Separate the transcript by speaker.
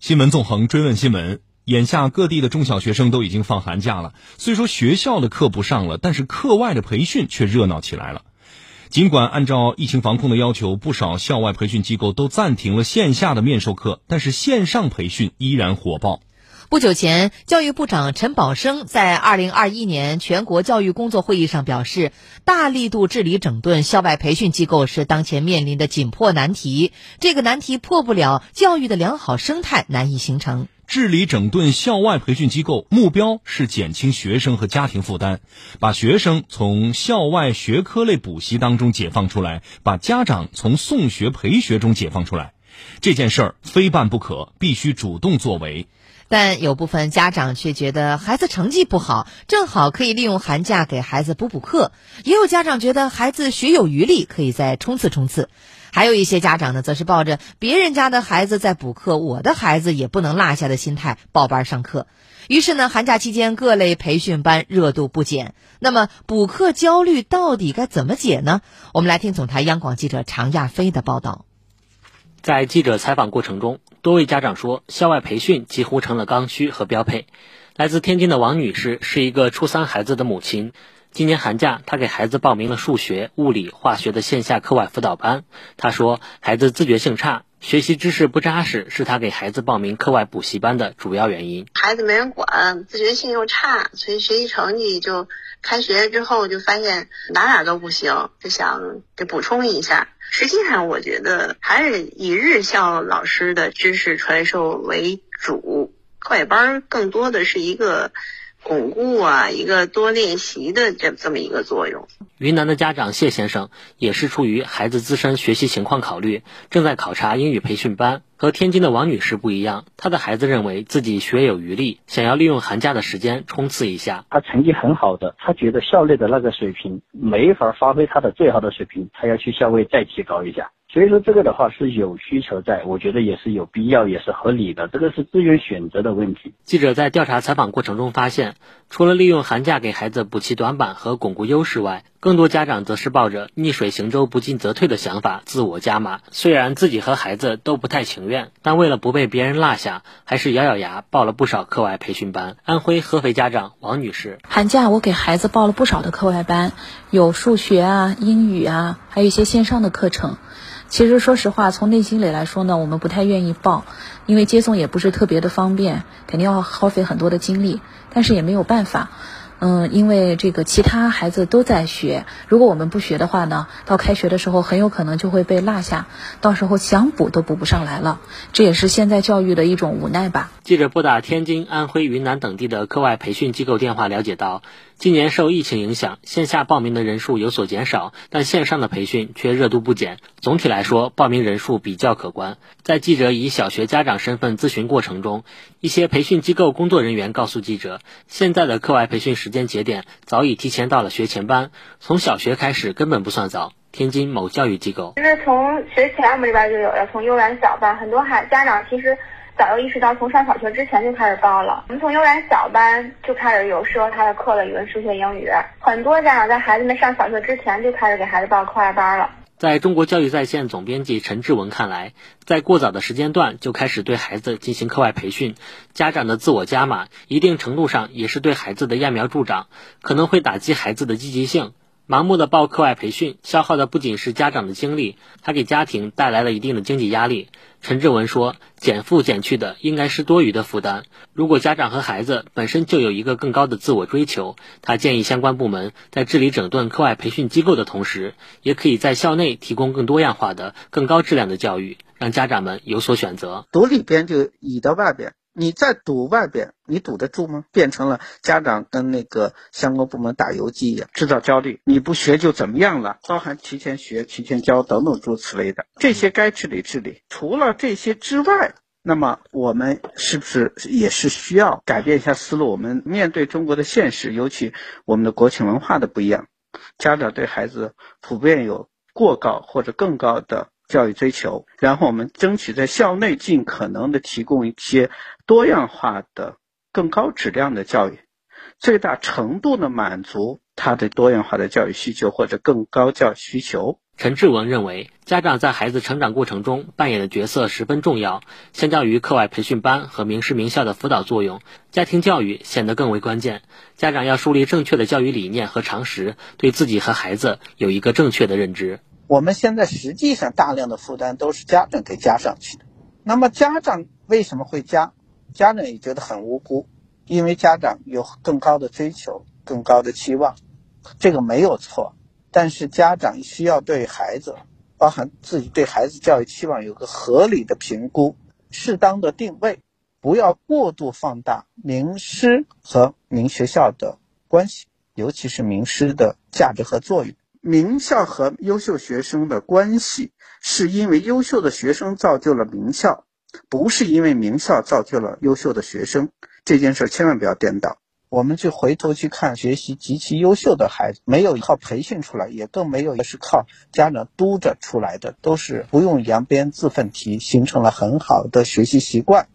Speaker 1: 新闻纵横追问新闻，眼下各地的中小学生都已经放寒假了。虽说学校的课不上了，但是课外的培训却热闹起来了。尽管按照疫情防控的要求，不少校外培训机构都暂停了线下的面授课，但是线上培训依然火爆。
Speaker 2: 不久前，教育部长陈宝生在二零二一年全国教育工作会议上表示，大力度治理整顿校外培训机构是当前面临的紧迫难题。这个难题破不了，教育的良好生态难以形成。
Speaker 1: 治理整顿校外培训机构，目标是减轻学生和家庭负担，把学生从校外学科类补习当中解放出来，把家长从送学陪学中解放出来。这件事儿非办不可，必须主动作为。
Speaker 2: 但有部分家长却觉得孩子成绩不好，正好可以利用寒假给孩子补补课；也有家长觉得孩子学有余力，可以再冲刺冲刺；还有一些家长呢，则是抱着别人家的孩子在补课，我的孩子也不能落下的心态报班上课。于是呢，寒假期间各类培训班热度不减。那么，补课焦虑到底该怎么解呢？我们来听总台央广记者常亚飞的报道。
Speaker 3: 在记者采访过程中，多位家长说，校外培训几乎成了刚需和标配。来自天津的王女士是一个初三孩子的母亲，今年寒假她给孩子报名了数学、物理、化学的线下课外辅导班。她说，孩子自觉性差，学习知识不扎实，是他给孩子报名课外补习班的主要原因。
Speaker 4: 孩子没人管，自觉性又差，所以学习成绩就开学之后就发现哪哪都不行，就想给补充一下。实际上，我觉得还是以日校老师的知识传授为主，课外班更多的是一个巩固啊，一个多练习的这这么一个作用。
Speaker 3: 云南的家长谢先生也是出于孩子自身学习情况考虑，正在考察英语培训班。和天津的王女士不一样，她的孩子认为自己学有余力，想要利用寒假的时间冲刺一下。
Speaker 5: 他成绩很好的，他觉得校内的那个水平没法发挥他的最好的水平，他要去校外再提高一下。所以说这个的话是有需求在，我觉得也是有必要，也是合理的。这个是资源选择的问题。
Speaker 3: 记者在调查采访过程中发现，除了利用寒假给孩子补齐短板和巩固优势外，更多家长则是抱着逆水行舟、不进则退的想法自我加码。虽然自己和孩子都不太情愿，但为了不被别人落下，还是咬咬牙报了不少课外培训班。安徽合肥家长王女士：
Speaker 6: 寒假我给孩子报了不少的课外班，有数学啊、英语啊，还有一些线上的课程。其实，说实话，从内心里来说呢，我们不太愿意报，因为接送也不是特别的方便，肯定要耗费很多的精力，但是也没有办法。嗯，因为这个其他孩子都在学，如果我们不学的话呢，到开学的时候很有可能就会被落下，到时候想补都补不上来了。这也是现在教育的一种无奈吧。
Speaker 3: 记者拨打天津、安徽、云南等地的课外培训机构电话了解到，今年受疫情影响，线下报名的人数有所减少，但线上的培训却热度不减。总体来说，报名人数比较可观。在记者以小学家长身份咨询过程中，一些培训机构工作人员告诉记者，现在的课外培训时间节点早已提前到了学前班，从小学开始根本不算早。天津某教育机构，
Speaker 7: 其实从学前我们这边就有了，从幼儿园小班，很多孩家长其实早就意识到，从上小学之前就开始报了。我们从幼儿园小班就开始有适合他的课了，语文、数学、英语。很多家长在孩子们上小学之前就开始给孩子报课外班了。
Speaker 3: 在中国教育在线总编辑陈志文看来，在过早的时间段就开始对孩子进行课外培训，家长的自我加码，一定程度上也是对孩子的揠苗助长，可能会打击孩子的积极性。盲目的报课外培训，消耗的不仅是家长的精力，还给家庭带来了一定的经济压力。陈志文说：“减负减去的应该是多余的负担。如果家长和孩子本身就有一个更高的自我追求，他建议相关部门在治理整顿课外培训机构的同时，也可以在校内提供更多样化的、更高质量的教育，让家长们有所选择。
Speaker 8: 堵里边就倚到外边。”你在堵外边，你堵得住吗？变成了家长跟那个相关部门打游击一样，制造焦虑。你不学就怎么样了？包含提前学、提前教等等诸此类的，这些该治理治理。除了这些之外，那么我们是不是也是需要改变一下思路？我们面对中国的现实，尤其我们的国情文化的不一样，家长对孩子普遍有过高或者更高的。教育追求，然后我们争取在校内尽可能的提供一些多样化的、更高质量的教育，最大程度的满足他的多样化的教育需求或者更高教育需求。
Speaker 3: 陈志文认为，家长在孩子成长过程中扮演的角色十分重要。相较于课外培训班和名师名校的辅导作用，家庭教育显得更为关键。家长要树立正确的教育理念和常识，对自己和孩子有一个正确的认知。
Speaker 8: 我们现在实际上大量的负担都是家长给加上去的。那么家长为什么会加？家长也觉得很无辜，因为家长有更高的追求、更高的期望，这个没有错。但是家长需要对孩子，包含自己对孩子教育期望有个合理的评估，适当的定位，不要过度放大名师和名学校的关系，尤其是名师的价值和作用。名校和优秀学生的关系，是因为优秀的学生造就了名校，不是因为名校造就了优秀的学生。这件事千万不要颠倒。我们去回头去看学习极其优秀的孩子，没有靠培训出来，也更没有是靠家长督着出来的，都是不用扬鞭自奋蹄，形成了很好的学习习惯。